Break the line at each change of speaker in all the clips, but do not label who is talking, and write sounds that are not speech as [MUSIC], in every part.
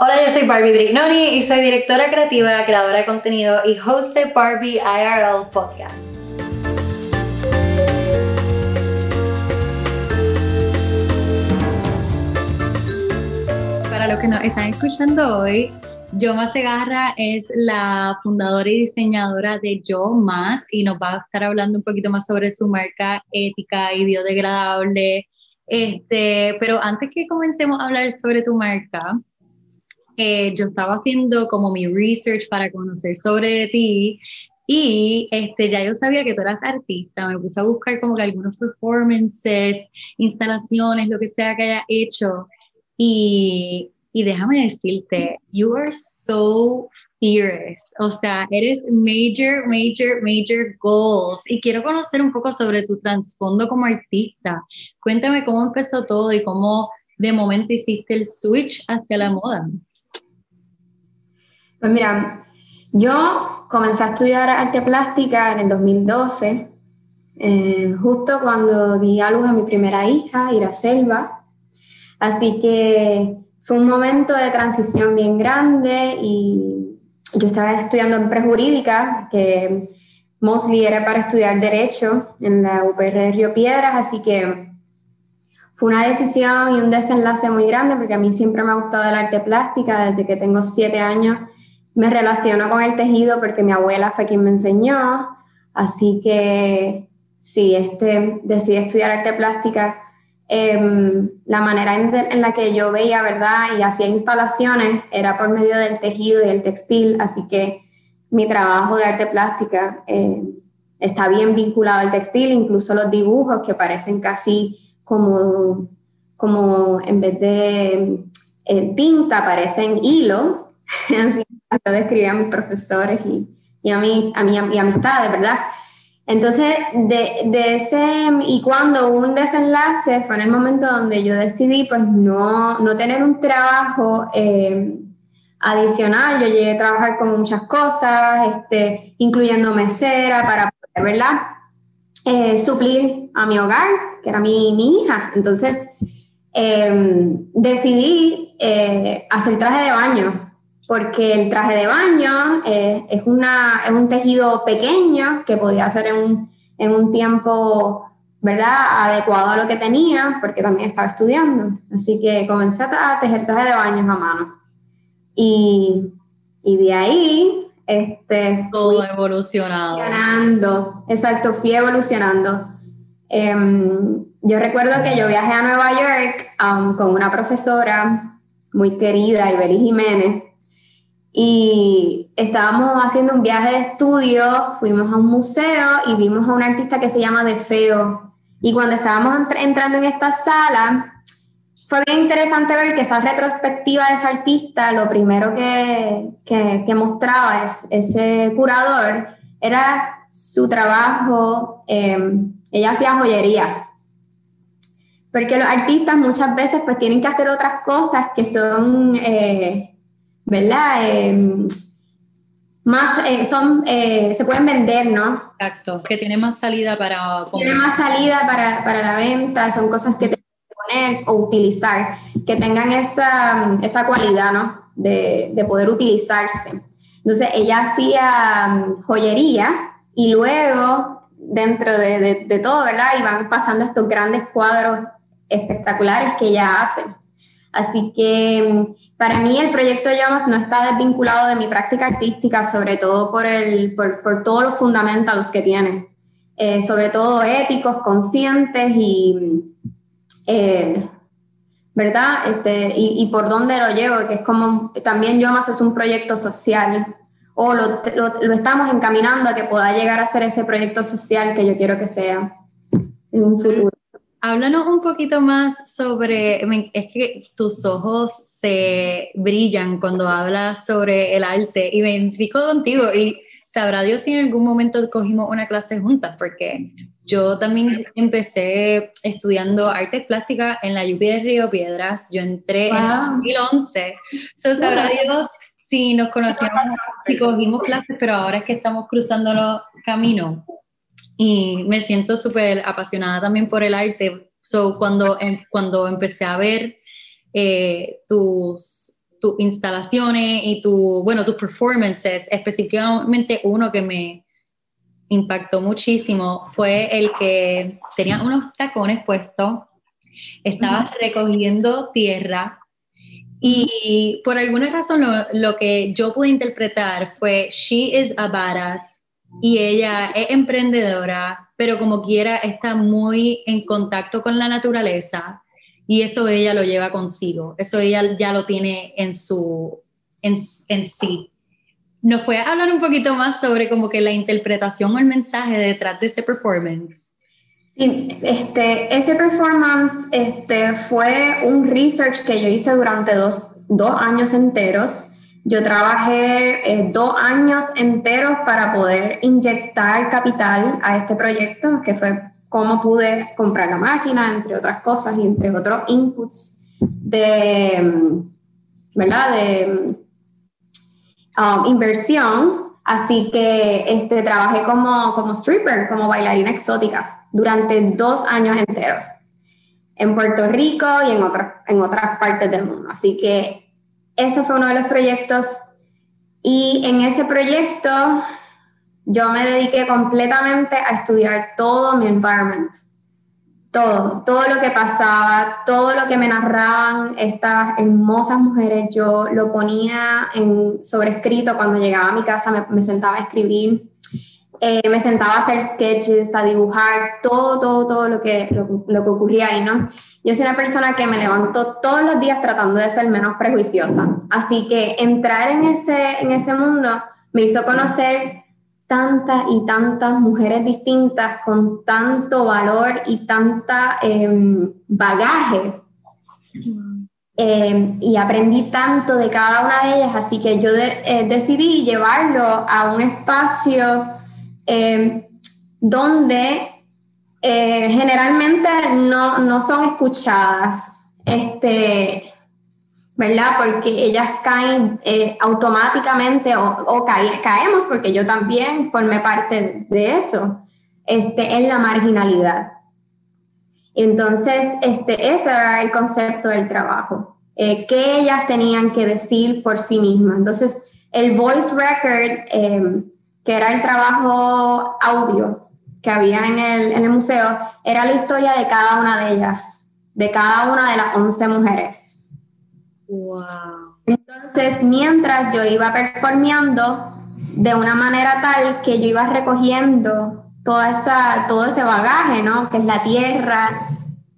Hola, yo soy Barbie Brignoni y soy directora creativa, creadora de contenido y host de Barbie IRL Podcast.
Para los que nos están escuchando hoy, Yoma Segarra es la fundadora y diseñadora de Yo Más y nos va a estar hablando un poquito más sobre su marca ética y biodegradable. Este, pero antes que comencemos a hablar sobre tu marca, eh, yo estaba haciendo como mi research para conocer sobre ti y este, ya yo sabía que tú eras artista, me puse a buscar como que algunos performances, instalaciones, lo que sea que haya hecho. Y, y déjame decirte, you are so fierce, o sea, eres major, major, major goals. Y quiero conocer un poco sobre tu trasfondo como artista. Cuéntame cómo empezó todo y cómo de momento hiciste el switch hacia la moda.
Pues mira, yo comencé a estudiar arte plástica en el 2012, eh, justo cuando di a luz a mi primera hija, Selva. Así que fue un momento de transición bien grande y yo estaba estudiando en prejurídica, que mostly era para estudiar Derecho en la UPR de Río Piedras, así que fue una decisión y un desenlace muy grande porque a mí siempre me ha gustado el arte plástica desde que tengo siete años me relaciono con el tejido porque mi abuela fue quien me enseñó, así que sí, este, decidí estudiar arte plástica. Em, la manera en, la que yo veía, ¿verdad? Y hacía instalaciones era por medio del tejido y el textil, así que mi trabajo de arte plástica eh, está bien vinculado al textil, incluso los dibujos que parecen casi como, como en vez de eh, tinta, parecen hilo, [LAUGHS] lo describía a mis profesores y, a, mí, a, mi, y amistades, ¿verdad? Entonces, de, de, ese, y cuando hubo un desenlace, fue en el momento donde yo decidí, pues, no, no tener un trabajo eh, adicional. Yo llegué a trabajar con muchas cosas, este, incluyendo mesera, para poder, ¿verdad? Eh, suplir a mi hogar, que era mi, mi hija. Entonces, eh, decidí hacer traje de baño porque el traje de baño eh, es, una, es un tejido pequeño que podía hacer en un, en un tiempo ¿verdad? adecuado a lo que tenía, porque también estaba estudiando. Así que comencé a tejer traje de baños a mano. Y, y de ahí... Este,
Todo evolucionado.
Evolucionando, exacto, fui evolucionando. Em, yo recuerdo que yo viajé a Nueva York um, con una profesora muy querida, Ibeli Jiménez, y estábamos haciendo un viaje de estudio, fuimos a un museo y vimos a un artista que se llama De Feo. Y cuando estábamos entrando en esta sala, fue bien interesante ver que esa retrospectiva de ese artista, lo primero que, que, mostraba es, ese curador era su trabajo, em, ella hacía joyería. Porque los artistas muchas veces pues tienen que hacer otras cosas que son... Eh, ¿verdad? Em, más eh, son, eh, se pueden vender, ¿no?
Exacto, que tiene más salida para...
Tiene más salida para, para, la venta, son cosas que te poner o utilizar, que tengan esa, esa cualidad, ¿no? De, de, poder utilizarse. Entonces ella hacía mm, joyería y luego dentro de, de, de todo, ¿verdad? Y van pasando estos grandes cuadros espectaculares que ella hace. Así que mm, para mí el proyecto Llamas no está desvinculado de mi práctica artística, sobre todo por, el, por, por todos los fundamentals que tiene, eh, sobre todo éticos, conscientes y, eh, ¿verdad? Este, y, por dónde lo llevo, que es como también Llamas es un proyecto social o lo, lo, estamos encaminando a que pueda llegar a ser ese proyecto social que yo quiero que sea en un futuro.
Háblanos un poquito más sobre, es que tus ojos se brillan cuando hablas sobre el arte y me identifico contigo y sabrá Dios si en algún momento cogimos una clase juntas, porque yo también empecé estudiando artes plásticas en la UP de Río Piedras, yo entré en 2011, so, sabrá Dios si nos conocíamos, si cogimos clases, pero ahora es que estamos cruzando los caminos y me siento súper apasionada también por el arte. So, cuando, em, cuando empecé a ver eh, tus, tus instalaciones y tu, bueno, tus performances, específicamente uno que me impactó muchísimo fue el que tenía unos tacones puestos, estaba recogiendo tierra y por alguna razón lo, lo, que yo pude interpretar fue she is a badass y ella es emprendedora, pero como quiera está muy en contacto con la naturaleza y eso ella lo lleva consigo, eso ella ya lo tiene en, su, en, en sí. ¿Nos puede hablar un poquito más sobre como que la interpretación o el mensaje detrás de ese performance?
Sí, este, ese performance este, fue un research que yo hice durante dos, dos años enteros. Yo trabajé eh, dos años enteros para poder inyectar capital a este proyecto, que fue cómo pude comprar la máquina, entre otras cosas, y entre otros inputs de, ¿verdad? de um, inversión. Así que este, trabajé como, como stripper, como bailarina exótica, durante dos años enteros, en Puerto Rico y en, otras en otras partes del mundo. Así que eso fue uno de los proyectos. Y en ese proyecto yo me dediqué completamente a estudiar todo mi environment, todo, todo lo que pasaba, todo lo que me narraban estas hermosas mujeres, yo lo ponía en sobrescrito. Cuando llegaba a mi casa, me, sentaba a escribir, eh, me sentaba a hacer sketches, a dibujar, todo, todo, todo lo que, lo, lo, que ocurría ahí, ¿no? Yo soy una persona que me levantó todos los días tratando de ser menos prejuiciosa, así que entrar en ese, en ese mundo me hizo conocer tantas y tantas mujeres distintas con tanto valor y tanta em, bagaje. Em, y aprendí tanto de cada una de ellas, así que yo eh, decidí llevarlo a un espacio em, donde eh, generalmente no, no, son escuchadas. Este, ¿verdad? Porque ellas caen eh, automáticamente o, caemos, porque yo también formé parte de eso, este, en la marginalidad. Entonces, este, ese era el concepto del trabajo, eh, que ellas tenían que decir por sí mismas. Entonces, el voice record, em, que era el trabajo audio que había en el, en el museo, era la historia de cada una de ellas, de cada una de las 11 mujeres.
Wow.
Entonces, mientras yo iba performeando de una manera tal que yo iba recogiendo toda esa, todo ese bagaje, ¿no? Que es la tierra,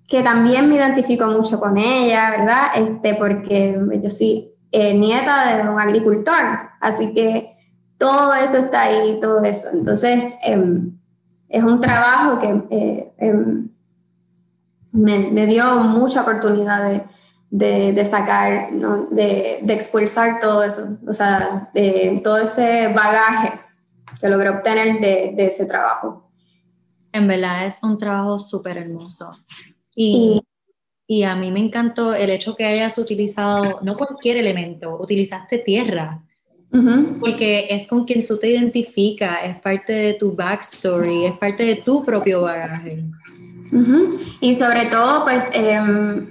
que también me identifico mucho con ella, ¿verdad? Este, porque yo soy eh, nieta de un agricultor, así que todo eso está ahí, todo eso. Entonces, em, es un trabajo que eh, em, me, me, dio mucha oportunidad de, de, sacar, de, de, expulsar todo eso, o sea, de todo ese bagaje que logré obtener de, de ese trabajo.
En verdad es un trabajo súper hermoso. Y, y, a mí me encantó el hecho que hayas utilizado, no cualquier elemento, utilizaste tierra. Porque es con quien tú te identificas, es parte de tu backstory, es parte de tu propio bagaje.
Y sobre todo, pues, eh,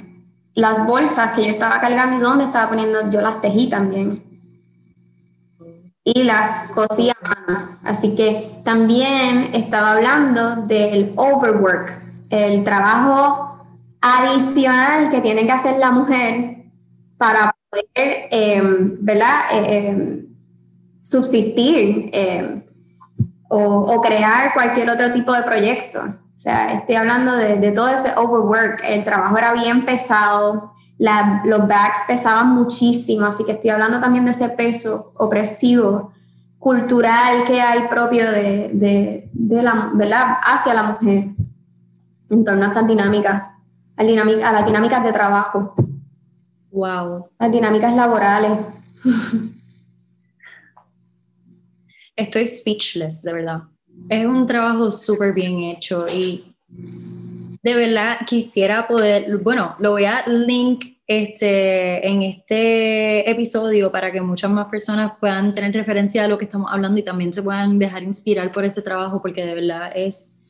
las bolsas que yo estaba cargando y donde estaba poniendo, yo las tejí también. Y las cosía Así que también estaba hablando del overwork, el trabajo adicional que tiene que hacer la mujer para poder, em, ¿verdad? Em, subsistir em, o, o crear cualquier otro tipo de proyecto. O sea, estoy hablando de, todo ese overwork. El trabajo era bien pesado, los bags pesaban muchísimo, así que estoy hablando también de ese peso opresivo cultural que hay propio de, la, hacia la mujer en torno a esas dinámicas, a, a las dinámicas de trabajo.
Wow.
Las dinámicas laborales. [LAUGHS]
Estoy speechless, de verdad. Es un trabajo súper bien hecho y de verdad quisiera poder, bueno, lo voy a link este, en este episodio para que muchas más personas puedan tener referencia a lo que estamos hablando y también se puedan dejar inspirar por ese trabajo porque de verdad es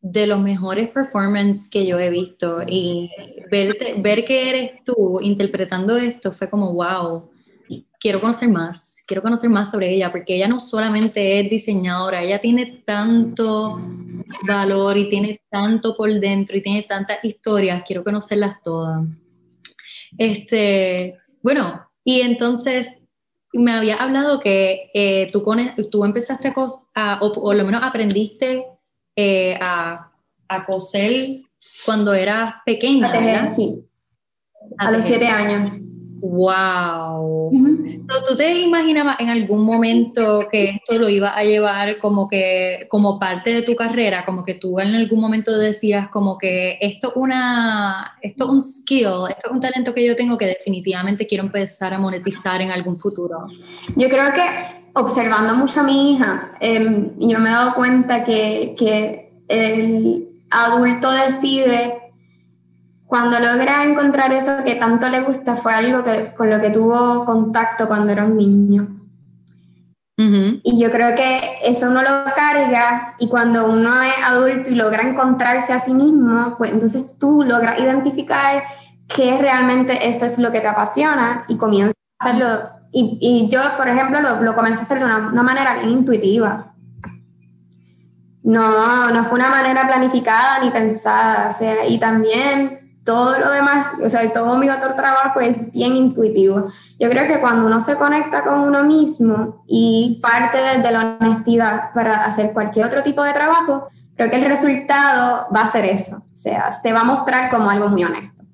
de los mejores performances que yo he visto. Y ver que eres tú interpretando esto fue como, wow, quiero conocer más, quiero conocer más sobre ella, porque ella no solamente es diseñadora, ella tiene tanto valor y tiene tanto por dentro y tiene tantas historias, quiero conocerlas todas. Este, bueno, y entonces me había hablado que eh, tú, tú empezaste a, o por lo menos aprendiste eh, a, a, coser cuando eras pequeña.
sí. A, los siete años.
¡Wow! ¿Tú te imaginabas en algún momento que esto lo iba a llevar como que como parte de tu carrera? Como que tú en algún momento decías como que esto, una, esto es un skill, esto es un talento que yo tengo que definitivamente quiero empezar a monetizar en algún futuro.
Yo creo que observando mucho a mi hija, em, yo me he dado cuenta que, que el adulto decide cuando logra encontrar eso que tanto le gusta, fue algo que, con lo que tuvo contacto cuando era un niño. Y yo creo que eso uno lo carga y cuando uno es adulto y logra encontrarse a sí mismo, pues entonces tú logras identificar qué realmente eso es lo que te apasiona y comienzas a hacerlo. Y, y yo, por ejemplo, lo, lo, comencé a hacer de una, una manera bien intuitiva. No, no fue una manera planificada ni pensada. O sea, y también todo lo demás, o sea, todo mi otro trabajo es bien intuitivo. Yo creo que cuando uno se conecta con uno mismo y parte de, la honestidad para hacer cualquier otro tipo de trabajo, creo que el resultado va a ser eso, o sea, se va a mostrar como algo muy honesto.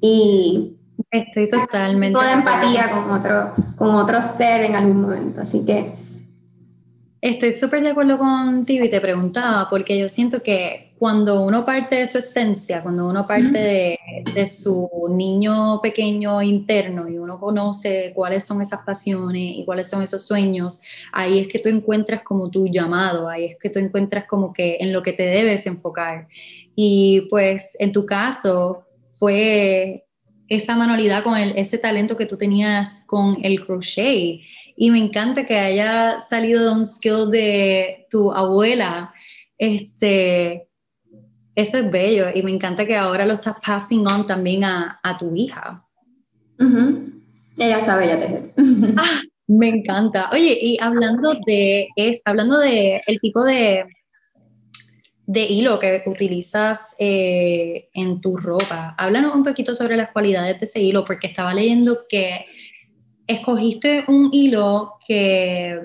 Y
estoy totalmente
toda empatía con otro con otro ser en algún momento, así que
Estoy súper de acuerdo contigo y te preguntaba, porque yo siento que cuando uno parte de su esencia, cuando uno parte de, su niño pequeño interno y uno conoce cuáles son esas pasiones y cuáles son esos sueños, ahí es que tú encuentras como tu llamado, ahí es que tú encuentras como que en lo que te debes enfocar. Y pues en tu caso fue esa manualidad con ese talento que tú tenías con el crochet y me encanta que haya salido de un skill de tu abuela. Este, eso es bello y me encanta que ahora lo estás passing on también a, a tu hija.
Ella sabe ya te [LAUGHS]
ah, me encanta. Oye, y hablando de es, hablando de el tipo de, de hilo que utilizas eh, en tu ropa, háblanos un poquito sobre las cualidades de ese hilo, porque estaba leyendo que escogiste un hilo que,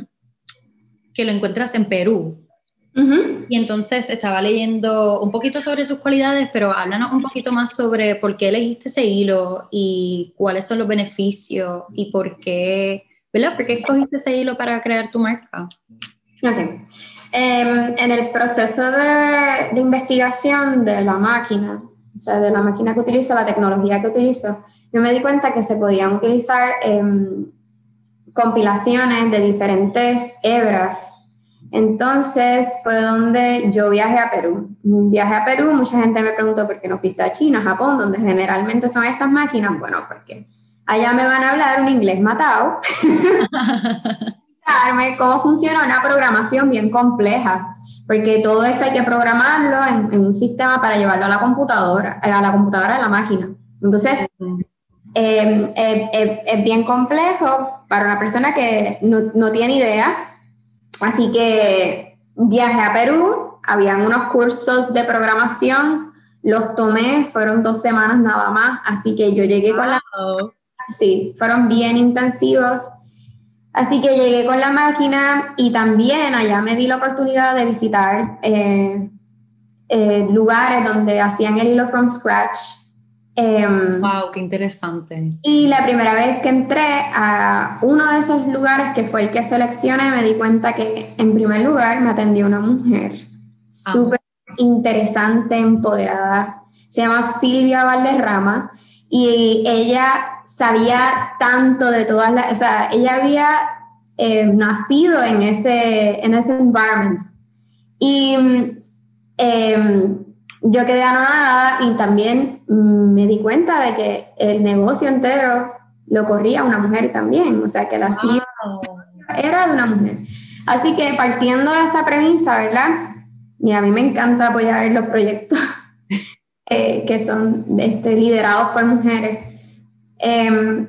que lo encuentras en Perú. Y entonces estaba leyendo un poquito sobre sus cualidades, pero háblanos un poquito más sobre por qué elegiste ese hilo y cuáles son los beneficios y por qué, ¿verdad? ¿Por qué escogiste ese hilo para crear tu marca?
Ok. Em, en el proceso de, de, investigación de la máquina, o sea, de la máquina que utilizo, la tecnología que utilizo, yo me di cuenta que se podían utilizar em, compilaciones de diferentes hebras. Entonces fue donde yo viajé a Perú. Viajé a Perú, mucha gente me preguntó por qué no fuiste a China, Japón, donde generalmente son estas máquinas. Bueno, porque allá me van a hablar un inglés matado. [LAUGHS] cómo funciona una programación bien compleja, porque todo esto hay que programarlo en, en, un sistema para llevarlo a la computadora, a la computadora de la máquina. Entonces, Em, es bien complejo para una persona que no, no, tiene idea. Así que viajé a Perú, habían unos cursos de programación, los tomé, fueron dos semanas nada más, así que yo llegué con la... Sí, fueron bien intensivos. Así que llegué con la máquina y también allá me di la oportunidad de visitar eh, eh, lugares donde hacían el hilo from scratch
wow, em, qué interesante.
Y la primera vez que entré a uno de esos lugares, que fue el que seleccioné, me di cuenta que en primer lugar me atendió una mujer ah. súper interesante, empoderada. Se llama Silvia Valderrama y ella sabía tanto de todas las, o sea, ella había eh, nacido en ese, en ese environment. Y eh, yo quedé anonadada y también me di cuenta de que el negocio entero lo corría una mujer también, o sea que la CIA era de una mujer. Así que partiendo de esa premisa, ¿verdad? y a mí me encanta apoyar los proyectos [LAUGHS] eh, que son este, liderados por mujeres. Em,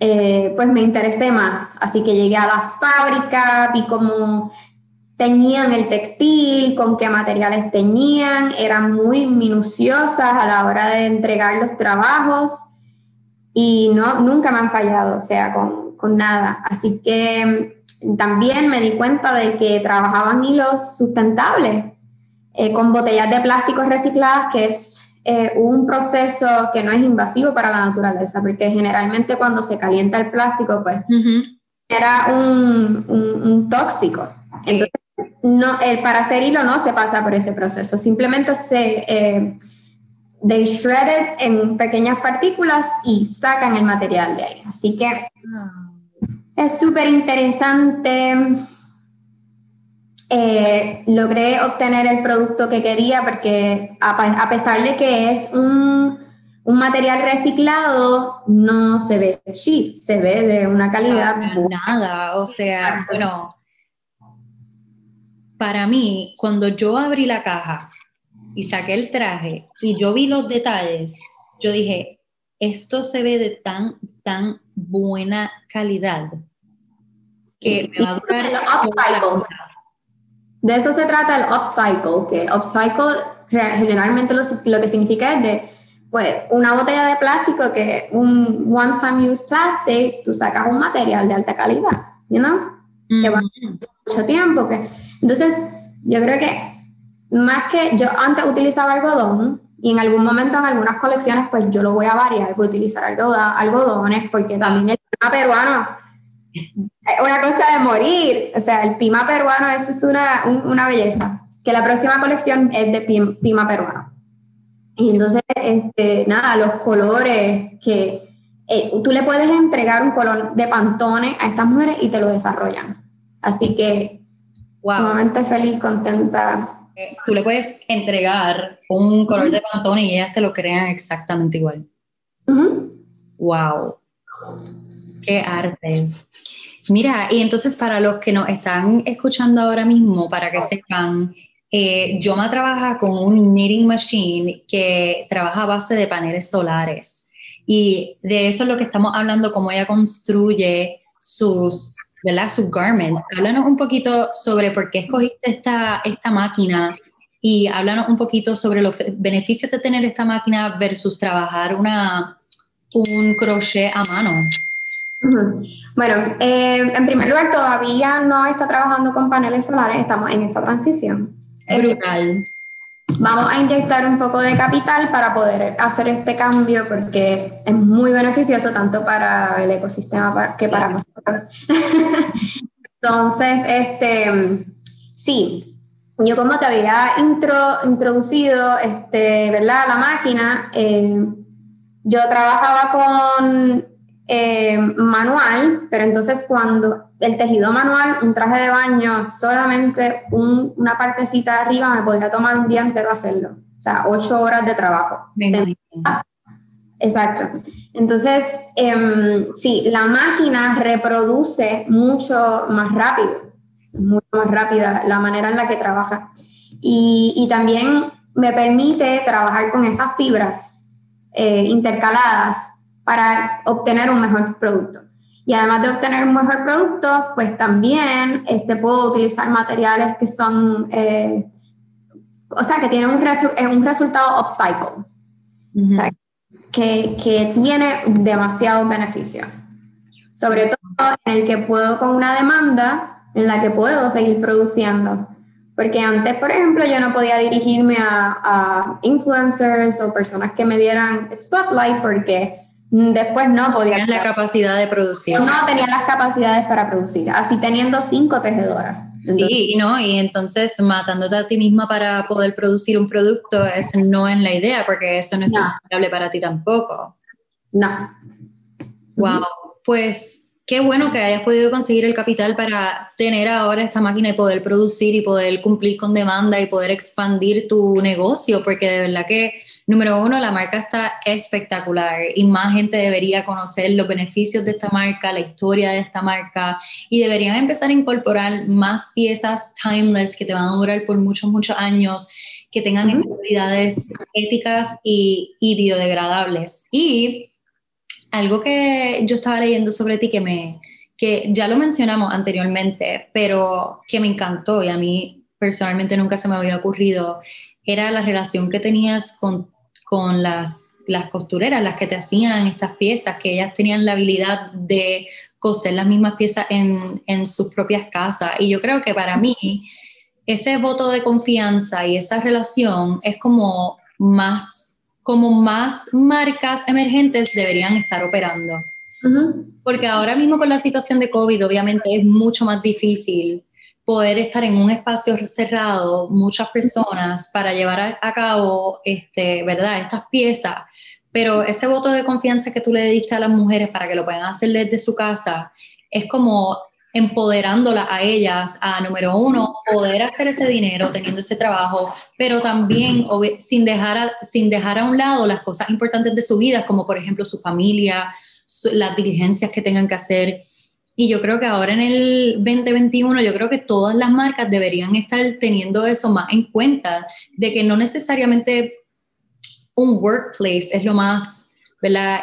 eh, pues me interesé más, así que llegué a la fábrica, vi cómo teñían el textil, con qué materiales teñían, eran muy minuciosas a la hora de entregar los trabajos y no, nunca me han fallado, o sea, con, con nada. Así que también me di cuenta de que trabajaban hilos sustentables eh, con botellas de plástico recicladas, que es eh, un proceso que no es invasivo para la naturaleza, porque generalmente cuando se calienta el plástico, pues era un, un, tóxico. Entonces, no, el, para hacer hilo no se pasa por ese proceso, simplemente se... Eh, they shred en pequeñas partículas y sacan el material de ahí. Así que ah. Es súper interesante. Eh, logré obtener el producto que quería porque a, pesar de que es un, un, material reciclado, no se ve cheap, se ve de una calidad...
nada, o sea, bueno, para mí, cuando yo abrí la caja y saqué el traje y yo vi los detalles, yo dije, esto se ve de tan, tan buena calidad que me va a durar.
De eso se trata el upcycle, que upcycle generalmente lo, lo, que significa es de, pues, una botella de plástico que un one time use plastic, tú sacas un material de alta calidad, you know? Que va mucho tiempo. Que, entonces, yo creo que más que yo antes utilizaba algodón y en algún momento en algunas colecciones, pues yo lo voy a variar, voy a utilizar algodones, porque también el peruano una cosa de morir. O sea, el pima peruano, eso es una, una belleza. Que la próxima colección es de pima, peruano. Y entonces, este, nada, los colores que eh, tú le puedes entregar un color de pantone a estas mujeres y te lo desarrollan. Así que, sumamente feliz, contenta.
Eh, tú le puedes entregar un color de pantone y ellas te lo crean exactamente igual. Wow. Qué arte. Mira, y entonces para los que nos están escuchando ahora mismo, para que sepan, eh, Yoma trabaja con un knitting machine que trabaja a base de paneles solares. Y de eso es lo que estamos hablando, cómo ella construye sus, ¿verdad? sus garments. Háblanos un poquito sobre por qué escogiste esta, esta máquina y háblanos un poquito sobre los beneficios de tener esta máquina versus trabajar una, un crochet a mano.
Bueno, eh, en primer lugar, todavía no está trabajando con paneles solares, estamos en esa transición.
Brutal.
Vamos a inyectar un poco de capital para poder hacer este cambio porque es muy beneficioso tanto para el ecosistema que para nosotros. [LAUGHS] Entonces, este, sí, yo como te había introducido, este, ¿verdad? La máquina, eh, yo trabajaba con eh, manual, pero entonces cuando el tejido manual, un traje de baño, solamente una partecita de arriba me podría tomar un día entero hacerlo. O sea, ocho horas de trabajo. Exacto. Entonces, eh, sí, la máquina reproduce mucho más rápido, mucho más rápida la manera en la que trabaja. Y, y también me permite trabajar con esas fibras eh, intercaladas para obtener un mejor producto. Y además de obtener un mejor producto, pues también este, puedo utilizar materiales que son, eh, o sea, que tienen un, eh, un resultado upcycle, o sea, que, que tiene demasiado beneficio. Sobre todo en el que puedo con una demanda en la que puedo seguir produciendo. Porque antes, por ejemplo, yo no podía dirigirme a, a influencers o personas que me dieran spotlight porque después no podía.
Tenías la capacidad de producir.
No tenía las capacidades para producir, así teniendo cinco tejedoras.
sí, ¿no? Y entonces matándote a ti misma para poder producir un producto, es no es la idea, porque eso no es no. para ti tampoco.
No.
Wow, pues qué bueno que hayas podido conseguir el capital para tener ahora esta máquina y poder producir y poder cumplir con demanda y poder expandir tu negocio, porque de verdad que Número uno, la marca está espectacular y más gente debería conocer los beneficios de esta marca, la historia de esta marca y deberían empezar a incorporar más piezas timeless que te van a durar por muchos, muchos años, que tengan actividades éticas y, y biodegradables. Y algo que yo estaba leyendo sobre ti que me, que ya lo mencionamos anteriormente, pero que me encantó y a mí personalmente nunca se me había ocurrido, era la relación que tenías con, con las, las costureras, las que te hacían estas piezas, que ellas tenían la habilidad de coser las mismas piezas en, en sus propias casas. Y yo creo que para mí ese voto de confianza y esa relación es como más, como más marcas emergentes deberían estar operando. Porque ahora mismo con la situación de COVID, obviamente es mucho más difícil poder estar en un espacio cerrado, muchas personas, para llevar a, cabo, este, ¿verdad?, estas piezas. Pero ese voto de confianza que tú le diste a las mujeres para que lo puedan hacer desde su casa, es como empoderándolas a ellas a, número uno, poder hacer ese dinero teniendo ese trabajo, pero también sin dejar, a, sin dejar a un lado las cosas importantes de su vida, como por ejemplo su familia, las diligencias que tengan que hacer. Y yo creo que ahora en el 2021, yo creo que todas las marcas deberían estar teniendo eso más en cuenta, de que no necesariamente un workplace es lo más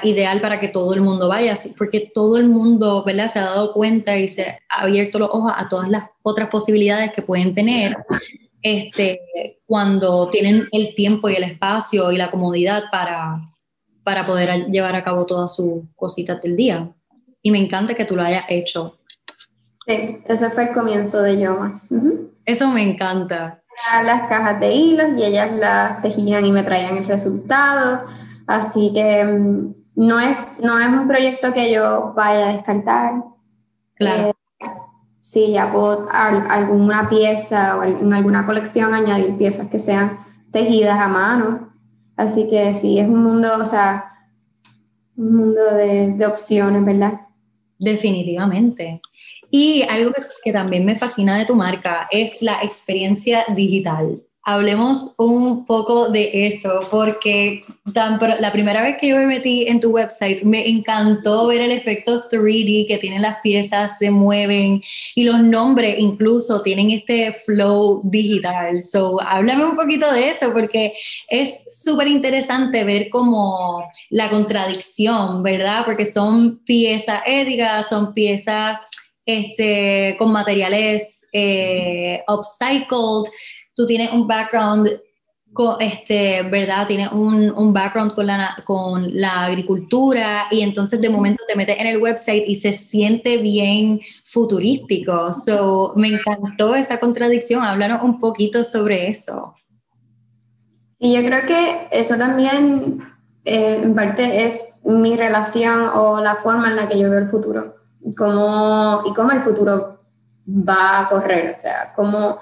ideal para que todo el mundo vaya, porque todo el mundo ¿verdad? se ha dado cuenta y se ha abierto los ojos a todas las otras posibilidades que pueden tener este, cuando tienen el tiempo y el espacio y la comodidad para, para poder llevar a cabo todas sus cositas del día. Y me encanta que tú lo hayas hecho.
Sí, ese fue el comienzo de Yomas.
Eso me encanta.
Las cajas de hilos y ellas las tejían y me traían el resultado. Así que mm, no es, no es un proyecto que yo vaya a descartar.
Claro.
Eh, sí, ya puedo alguna pieza o en alguna colección añadir piezas que sean tejidas a mano Así que sí, es un mundo, o sea, un mundo de, opciones, ¿verdad?
Definitivamente. Y algo que, también me fascina de tu marca es la experiencia digital. Hablemos un poco de eso, porque la primera vez que yo me metí en tu website me encantó ver el efecto 3D que tienen las piezas, se mueven y los nombres incluso tienen este flow digital. So, háblame un poquito de eso, porque es súper interesante ver como la contradicción, ¿verdad? Porque son piezas éticas, son piezas este, con materiales eh, upcycled tú tienes un background, este, ¿verdad? Tienes un, un, background con la, con la agricultura y entonces de momento te metes en el website y se siente bien futurístico. So, me encantó esa contradicción. Háblanos un poquito sobre eso.
Sí, yo creo que eso también eh, en parte es mi relación o la forma en la que yo veo el futuro cómo, y cómo el futuro va a correr, o sea, cómo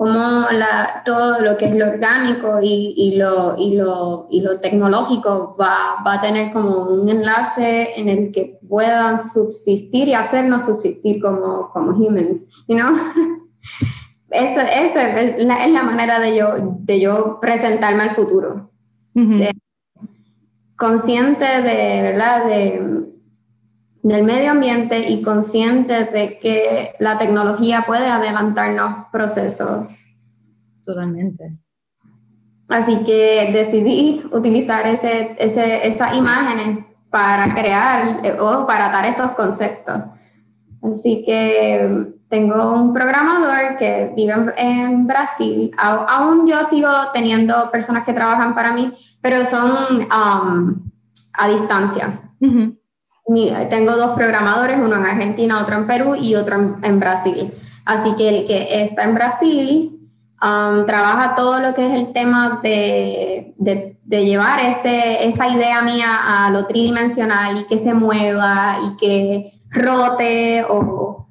cómo la, todo lo que es lo orgánico y, y, lo, y, lo, y lo tecnológico va, va, a tener como un enlace en el que puedan subsistir y hacernos subsistir como, como humans, you know? [LAUGHS] Eso, eso es, la, es la manera de yo, de yo presentarme al futuro. consciente de, ¿verdad? De, del medio ambiente y conscientes de que la tecnología puede adelantarnos procesos.
Totalmente.
Así que decidí utilizar ese, ese, esas imágenes para crear eh, o para dar esos conceptos. Así que tengo un programador que vive en, Brasil. aún yo sigo teniendo personas que trabajan para mí, pero son um, a distancia tengo dos programadores, uno en Argentina, otro en Perú y otro en, Brasil. Así que el que está en Brasil um, trabaja todo lo que es el tema de, de, llevar ese, esa idea mía a lo tridimensional y que se mueva y que rote o...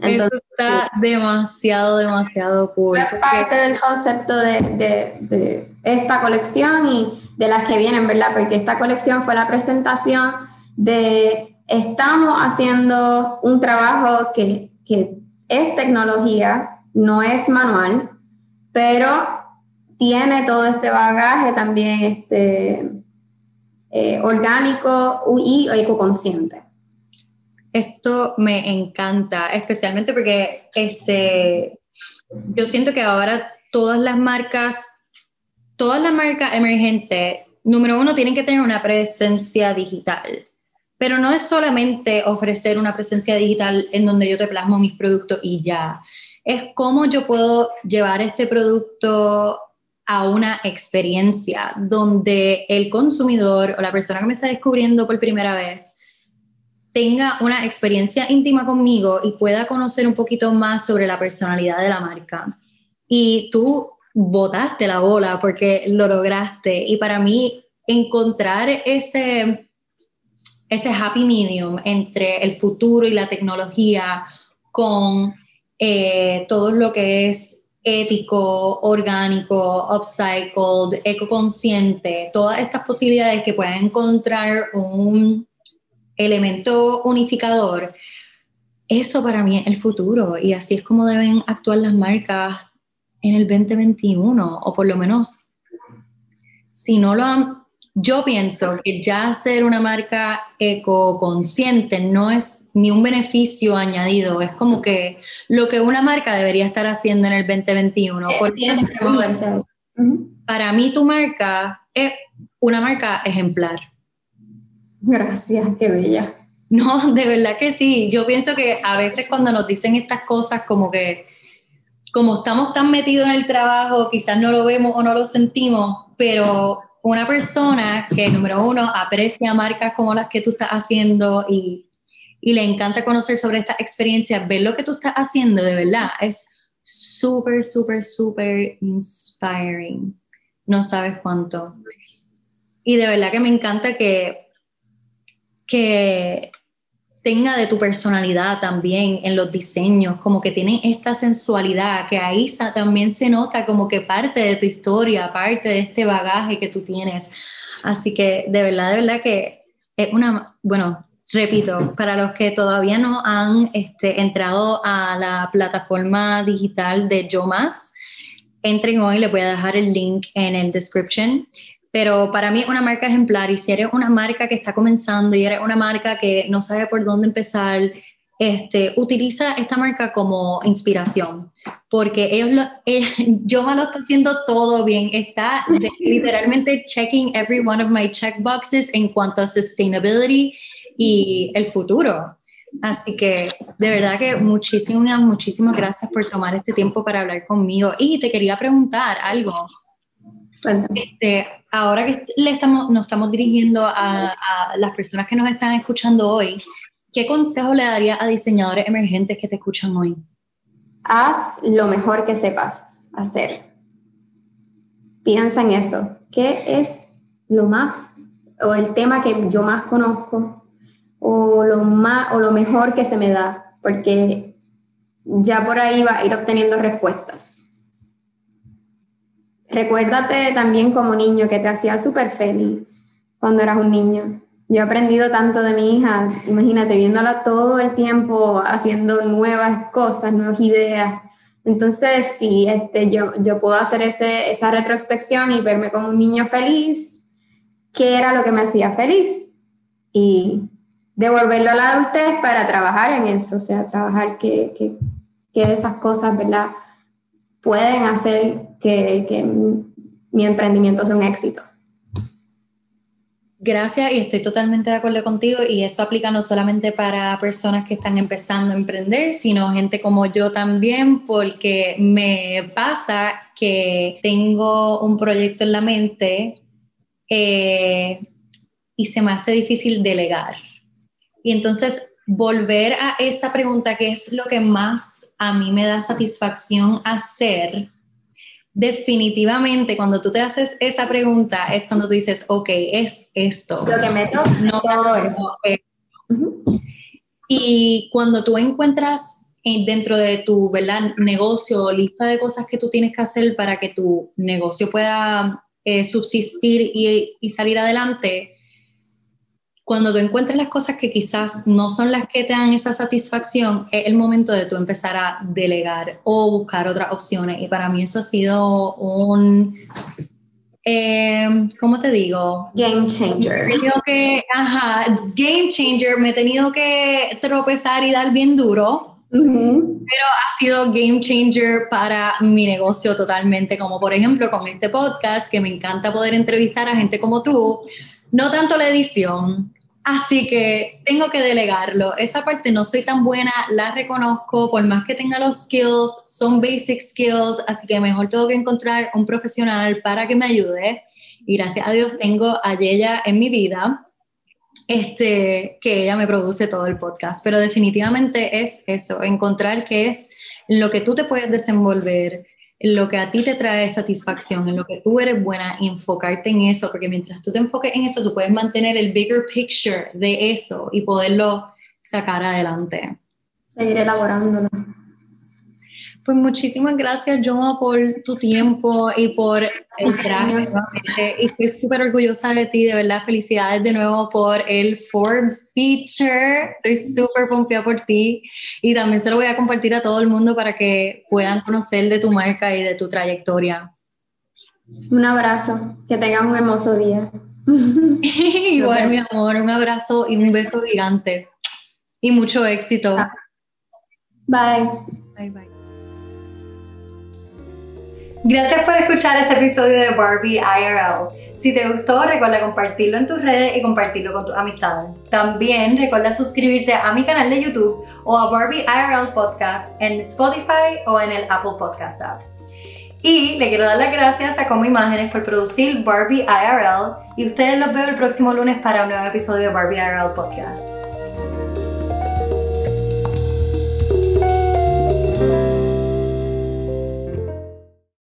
Eso está demasiado, demasiado cool.
Es parte del concepto de, de, de esta colección y de las que vienen, ¿verdad? Porque esta colección fue la presentación de estamos haciendo un trabajo que, que es tecnología, no es manual, pero tiene todo este bagaje también este, eh, orgánico y ecoconsciente.
Esto me encanta, especialmente porque este, yo siento que ahora todas las marcas, todas las marcas emergentes, número uno, tienen que tener una presencia digital. Pero no es solamente ofrecer una presencia digital en donde yo te plasmo mis productos y ya. Es cómo yo puedo llevar este producto a una experiencia donde el consumidor o la persona que me está descubriendo por primera vez tenga una experiencia íntima conmigo y pueda conocer un poquito más sobre la personalidad de la marca. Y tú botaste la bola porque lo lograste. Y para mí, encontrar ese, ese happy medium entre el futuro y la tecnología con eh, todo lo que es ético, orgánico, upcycled, ecoconsciente, todas estas posibilidades que puedan encontrar un elemento unificador, eso para mí es el futuro. Y así es como deben actuar las marcas en el 2021 o por lo menos si no lo han yo pienso que ya ser una marca ecoconsciente no es ni un beneficio añadido, es como que lo que una marca debería estar haciendo en el 2021. Eh, porque para mí tu marca es una marca ejemplar.
Gracias, qué bella.
No, de verdad que sí. Yo pienso que a veces cuando nos dicen estas cosas como que como estamos tan metidos en el trabajo, quizás no lo vemos o no lo sentimos, pero una persona que, número uno, aprecia marcas como las que tú estás haciendo y, y le encanta conocer sobre esta experiencia, ver lo que tú estás haciendo de verdad, es súper, súper, súper inspiring. No sabes cuánto. Y de verdad que me encanta que, que tenga de tu personalidad también en los diseños, como que tiene esta sensualidad, que ahí también se nota como que parte de tu historia, parte de este bagaje que tú tienes. Así que de verdad, de verdad que es una, bueno, repito, para los que todavía no han este, entrado a la plataforma digital de Yo Más, entren hoy, les voy a dejar el link en el description pero para mí es una marca ejemplar y si eres una marca que está comenzando y eres una marca que no sabe por dónde empezar, este, utiliza esta marca como inspiración, porque ellos lo, [LAUGHS] yo me lo está haciendo todo bien, está [LAUGHS] literalmente checking every one of my checkboxes en cuanto a sustainability y el futuro. Así que de verdad que muchísimas, muchísimas gracias por tomar este tiempo para hablar conmigo. Y te quería preguntar algo. Este, ahora que le estamos, nos estamos dirigiendo a, las personas que nos están escuchando hoy, ¿qué consejo le daría a diseñadores emergentes que te escuchan hoy?
Haz lo mejor que sepas hacer. Piensa en eso. ¿Qué es lo más o el tema que yo más conozco o lo más o lo mejor que se me da? Porque ya por ahí va a ir obteniendo respuestas. Recuérdate también como niño que te hacía súper feliz cuando eras un niño. Yo he aprendido tanto de mi hija, imagínate, viéndola todo el tiempo haciendo nuevas cosas, nuevas ideas. Entonces, sí, este, yo, yo puedo hacer ese, esa retrospección y verme como un niño feliz, qué era lo que me hacía feliz. Y devolverlo a la adultez para trabajar en eso, o sea, trabajar que, que, que esas cosas, ¿verdad? Pueden hacer que, mi emprendimiento sea un éxito.
Gracias y estoy totalmente de acuerdo contigo y eso aplica no solamente para personas que están empezando a emprender, sino gente como yo también, porque me pasa que tengo un proyecto en la mente eh, y se me hace difícil delegar. Y entonces volver a esa pregunta, que es lo que más a mí me da satisfacción hacer, definitivamente cuando tú te haces esa pregunta es cuando tú dices, ok, es esto.
Lo que me toca, no todo eso.
Y cuando tú encuentras dentro de tu ¿verdad? negocio, lista de cosas que tú tienes que hacer para que tu negocio pueda eh, subsistir y, y salir adelante, cuando tú encuentres las cosas que quizás no son las que te dan esa satisfacción, es el momento de tú empezar a delegar o buscar otras opciones. Y para mí eso ha sido un, eh, ¿cómo te digo?
Game changer.
que, ajá, game changer, me he tenido que tropezar y dar bien duro, pero ha sido game changer para mi negocio totalmente, como por ejemplo con este podcast, que me encanta poder entrevistar a gente como tú, no tanto la edición, Así que tengo que delegarlo. Esa parte no soy tan buena, la reconozco, por más que tenga los skills, son basic skills, así que mejor tengo que encontrar un profesional para que me ayude. Y gracias a Dios tengo a Yeya en mi vida, este, que ella me produce todo el podcast. Pero definitivamente es eso, encontrar qué es lo que tú te puedes desenvolver, en lo que a ti te trae satisfacción, en lo que tú eres buena, enfocarte en eso, porque mientras tú te enfoques en eso, tú puedes mantener el bigger picture de eso y poderlo sacar adelante.
Seguir elaborándolo.
Pues muchísimas gracias, Joma, por tu tiempo y por el traje. Y estoy súper orgullosa de ti, de verdad. Felicidades de nuevo por el Forbes Feature. Estoy súper pompeada por ti. Y también se lo voy a compartir a todo el mundo para que puedan conocer de tu marca y de tu trayectoria.
Un abrazo. Que tengas un hermoso día. [LAUGHS]
Igual, mi amor. Un abrazo y un beso gigante. Y mucho éxito.
Bye.
Bye, bye.
Gracias por escuchar este episodio de Barbie IRL. Si te gustó, recuerda compartirlo en tus redes y compartirlo con tus amistades. También recuerda suscribirte a mi canal de YouTube o a Barbie IRL Podcast en Spotify o en el Apple Podcast app. Y le quiero dar las gracias a Como Imágenes por producir Barbie IRL y ustedes los veo el próximo lunes para un nuevo episodio de Barbie IRL Podcast.